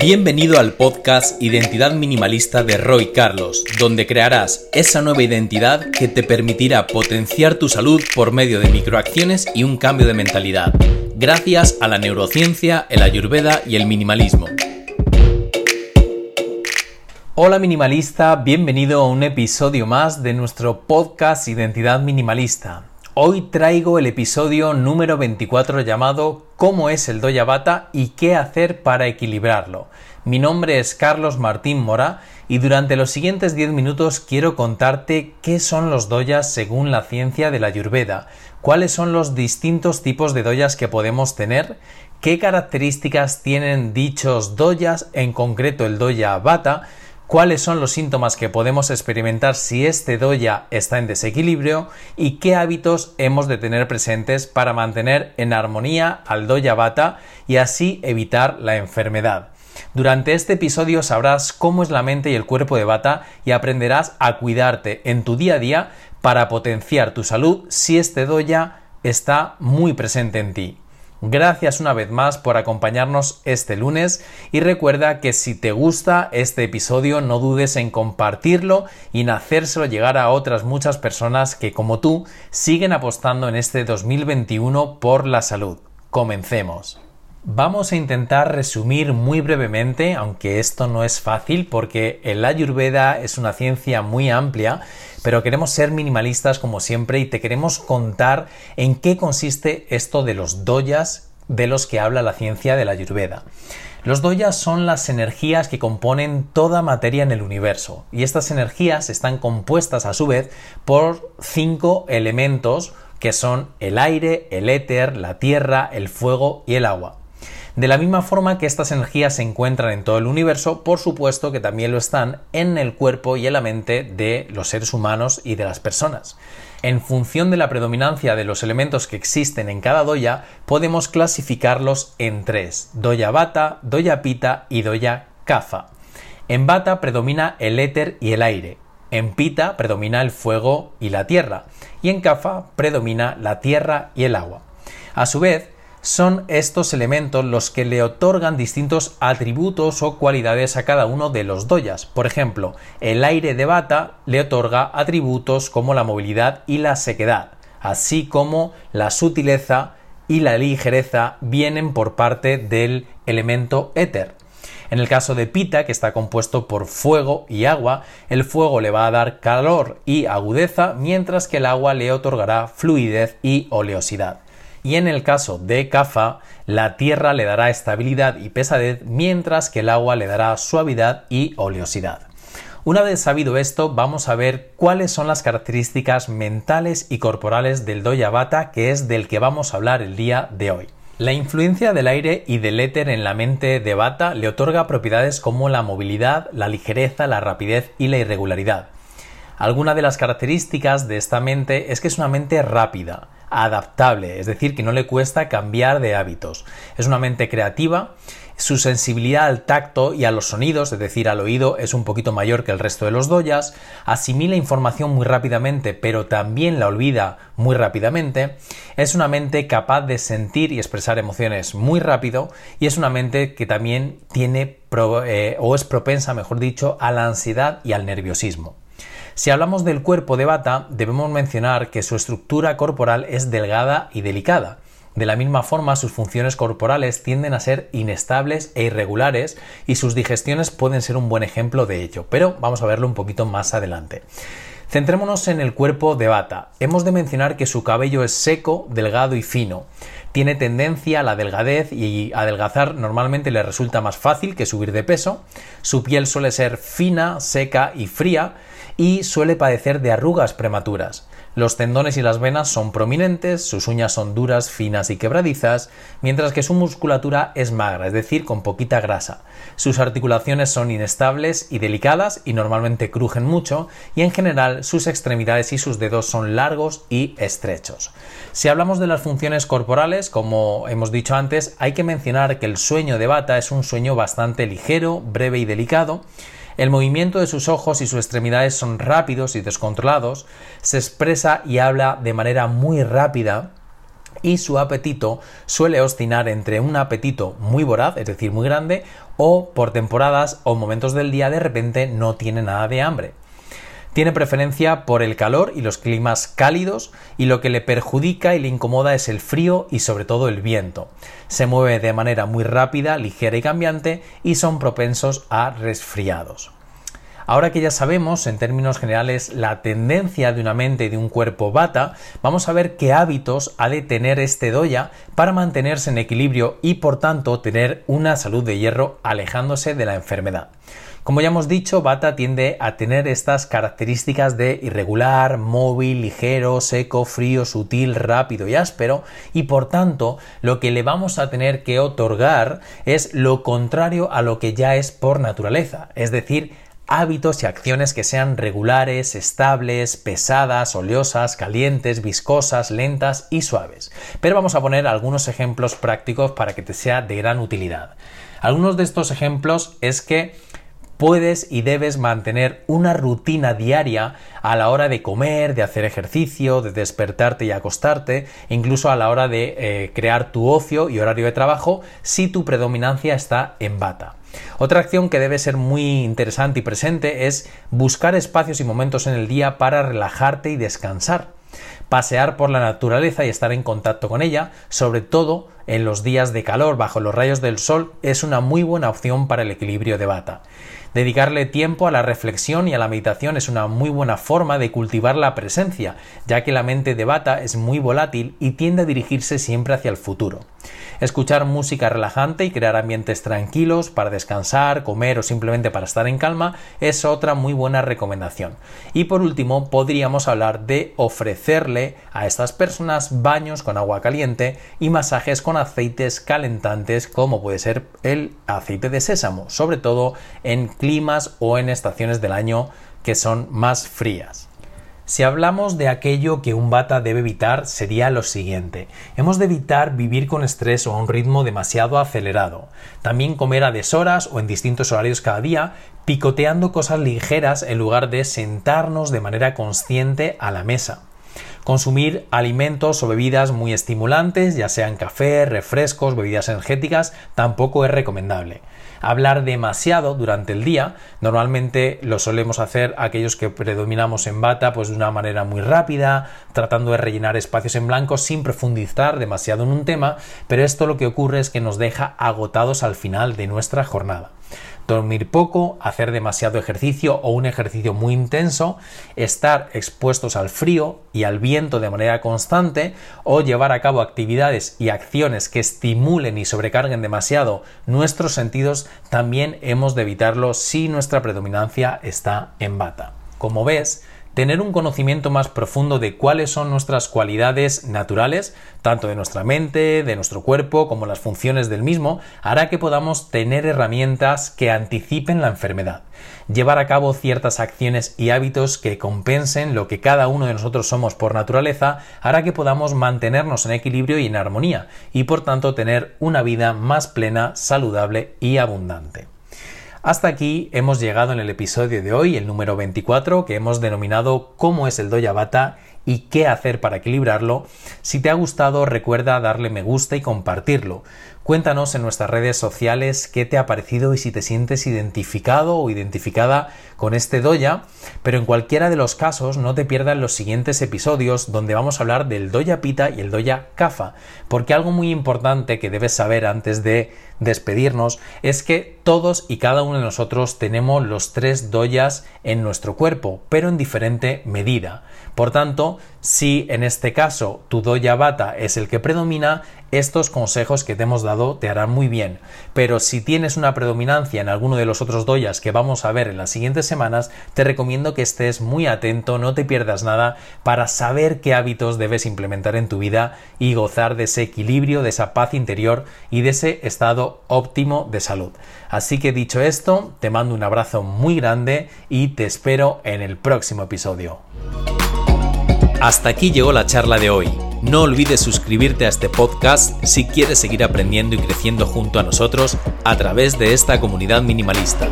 Bienvenido al podcast Identidad Minimalista de Roy Carlos, donde crearás esa nueva identidad que te permitirá potenciar tu salud por medio de microacciones y un cambio de mentalidad, gracias a la neurociencia, el ayurveda y el minimalismo. Hola minimalista, bienvenido a un episodio más de nuestro podcast Identidad Minimalista. Hoy traigo el episodio número 24 llamado ¿Cómo es el Doya Bata y qué hacer para equilibrarlo? Mi nombre es Carlos Martín Mora y durante los siguientes 10 minutos quiero contarte qué son los doyas según la ciencia de la Ayurveda, cuáles son los distintos tipos de doyas que podemos tener, qué características tienen dichos doyas, en concreto el doya Bata, cuáles son los síntomas que podemos experimentar si este doya está en desequilibrio y qué hábitos hemos de tener presentes para mantener en armonía al doya bata y así evitar la enfermedad. Durante este episodio sabrás cómo es la mente y el cuerpo de bata y aprenderás a cuidarte en tu día a día para potenciar tu salud si este doya está muy presente en ti. Gracias una vez más por acompañarnos este lunes y recuerda que si te gusta este episodio no dudes en compartirlo y en hacérselo llegar a otras muchas personas que como tú siguen apostando en este 2021 por la salud. Comencemos. Vamos a intentar resumir muy brevemente, aunque esto no es fácil porque el ayurveda es una ciencia muy amplia, pero queremos ser minimalistas como siempre y te queremos contar en qué consiste esto de los doyas de los que habla la ciencia de la ayurveda. Los doyas son las energías que componen toda materia en el universo y estas energías están compuestas a su vez por cinco elementos que son el aire, el éter, la tierra, el fuego y el agua. De la misma forma que estas energías se encuentran en todo el universo, por supuesto que también lo están en el cuerpo y en la mente de los seres humanos y de las personas. En función de la predominancia de los elementos que existen en cada doya, podemos clasificarlos en tres: doya bata, doya pita y doya kafa. En bata predomina el éter y el aire. En pita predomina el fuego y la tierra. Y en kafa predomina la tierra y el agua. A su vez, son estos elementos los que le otorgan distintos atributos o cualidades a cada uno de los doyas. Por ejemplo, el aire de bata le otorga atributos como la movilidad y la sequedad, así como la sutileza y la ligereza vienen por parte del elemento éter. En el caso de Pita, que está compuesto por fuego y agua, el fuego le va a dar calor y agudeza, mientras que el agua le otorgará fluidez y oleosidad y en el caso de Kafa, la tierra le dará estabilidad y pesadez, mientras que el agua le dará suavidad y oleosidad. Una vez sabido esto, vamos a ver cuáles son las características mentales y corporales del Doya Bata, que es del que vamos a hablar el día de hoy. La influencia del aire y del éter en la mente de Bata le otorga propiedades como la movilidad, la ligereza, la rapidez y la irregularidad. Alguna de las características de esta mente es que es una mente rápida, adaptable, es decir, que no le cuesta cambiar de hábitos. Es una mente creativa, su sensibilidad al tacto y a los sonidos, es decir, al oído, es un poquito mayor que el resto de los doyas, asimila información muy rápidamente, pero también la olvida muy rápidamente, es una mente capaz de sentir y expresar emociones muy rápido y es una mente que también tiene eh, o es propensa, mejor dicho, a la ansiedad y al nerviosismo. Si hablamos del cuerpo de Bata, debemos mencionar que su estructura corporal es delgada y delicada. De la misma forma, sus funciones corporales tienden a ser inestables e irregulares y sus digestiones pueden ser un buen ejemplo de ello, pero vamos a verlo un poquito más adelante. Centrémonos en el cuerpo de Bata. Hemos de mencionar que su cabello es seco, delgado y fino. Tiene tendencia a la delgadez y adelgazar normalmente le resulta más fácil que subir de peso. Su piel suele ser fina, seca y fría y suele padecer de arrugas prematuras. Los tendones y las venas son prominentes, sus uñas son duras, finas y quebradizas, mientras que su musculatura es magra, es decir, con poquita grasa. Sus articulaciones son inestables y delicadas y normalmente crujen mucho, y en general sus extremidades y sus dedos son largos y estrechos. Si hablamos de las funciones corporales, como hemos dicho antes, hay que mencionar que el sueño de bata es un sueño bastante ligero, breve y delicado, el movimiento de sus ojos y sus extremidades son rápidos y descontrolados, se expresa y habla de manera muy rápida y su apetito suele oscilar entre un apetito muy voraz, es decir, muy grande, o por temporadas o momentos del día de repente no tiene nada de hambre. Tiene preferencia por el calor y los climas cálidos y lo que le perjudica y le incomoda es el frío y sobre todo el viento. Se mueve de manera muy rápida, ligera y cambiante y son propensos a resfriados. Ahora que ya sabemos, en términos generales, la tendencia de una mente y de un cuerpo bata, vamos a ver qué hábitos ha de tener este doya para mantenerse en equilibrio y por tanto tener una salud de hierro alejándose de la enfermedad. Como ya hemos dicho, Bata tiende a tener estas características de irregular, móvil, ligero, seco, frío, sutil, rápido y áspero y por tanto lo que le vamos a tener que otorgar es lo contrario a lo que ya es por naturaleza, es decir, hábitos y acciones que sean regulares, estables, pesadas, oleosas, calientes, viscosas, lentas y suaves. Pero vamos a poner algunos ejemplos prácticos para que te sea de gran utilidad. Algunos de estos ejemplos es que puedes y debes mantener una rutina diaria a la hora de comer, de hacer ejercicio, de despertarte y acostarte, incluso a la hora de eh, crear tu ocio y horario de trabajo si tu predominancia está en bata. Otra acción que debe ser muy interesante y presente es buscar espacios y momentos en el día para relajarte y descansar. Pasear por la naturaleza y estar en contacto con ella, sobre todo en los días de calor bajo los rayos del sol, es una muy buena opción para el equilibrio de bata. Dedicarle tiempo a la reflexión y a la meditación es una muy buena forma de cultivar la presencia, ya que la mente de Bata es muy volátil y tiende a dirigirse siempre hacia el futuro. Escuchar música relajante y crear ambientes tranquilos para descansar, comer o simplemente para estar en calma es otra muy buena recomendación. Y por último, podríamos hablar de ofrecerle a estas personas baños con agua caliente y masajes con aceites calentantes como puede ser el aceite de sésamo, sobre todo en climas o en estaciones del año que son más frías. Si hablamos de aquello que un bata debe evitar, sería lo siguiente. Hemos de evitar vivir con estrés o a un ritmo demasiado acelerado. También comer a deshoras o en distintos horarios cada día, picoteando cosas ligeras en lugar de sentarnos de manera consciente a la mesa. Consumir alimentos o bebidas muy estimulantes, ya sean café, refrescos, bebidas energéticas, tampoco es recomendable hablar demasiado durante el día. Normalmente lo solemos hacer aquellos que predominamos en bata, pues de una manera muy rápida, tratando de rellenar espacios en blanco sin profundizar demasiado en un tema, pero esto lo que ocurre es que nos deja agotados al final de nuestra jornada dormir poco, hacer demasiado ejercicio o un ejercicio muy intenso, estar expuestos al frío y al viento de manera constante o llevar a cabo actividades y acciones que estimulen y sobrecarguen demasiado nuestros sentidos, también hemos de evitarlo si nuestra predominancia está en bata. Como ves, tener un conocimiento más profundo de cuáles son nuestras cualidades naturales, tanto de nuestra mente, de nuestro cuerpo, como las funciones del mismo, hará que podamos tener herramientas que anticipen la enfermedad, llevar a cabo ciertas acciones y hábitos que compensen lo que cada uno de nosotros somos por naturaleza, hará que podamos mantenernos en equilibrio y en armonía, y por tanto tener una vida más plena, saludable y abundante. Hasta aquí hemos llegado en el episodio de hoy, el número 24, que hemos denominado cómo es el Doya Bata y qué hacer para equilibrarlo. Si te ha gustado, recuerda darle me gusta y compartirlo. Cuéntanos en nuestras redes sociales qué te ha parecido y si te sientes identificado o identificada con este doya, pero en cualquiera de los casos no te pierdas los siguientes episodios donde vamos a hablar del doya pita y el doya kafa, porque algo muy importante que debes saber antes de despedirnos es que todos y cada uno de nosotros tenemos los tres doyas en nuestro cuerpo, pero en diferente medida. Por tanto, si en este caso tu doya bata es el que predomina, estos consejos que te hemos dado te harán muy bien. Pero si tienes una predominancia en alguno de los otros doyas que vamos a ver en las siguientes semanas, te recomiendo que estés muy atento, no te pierdas nada para saber qué hábitos debes implementar en tu vida y gozar de ese equilibrio, de esa paz interior y de ese estado óptimo de salud. Así que dicho esto, te mando un abrazo muy grande y te espero en el próximo episodio. Hasta aquí llegó la charla de hoy. No olvides suscribirte a este podcast si quieres seguir aprendiendo y creciendo junto a nosotros a través de esta comunidad minimalista.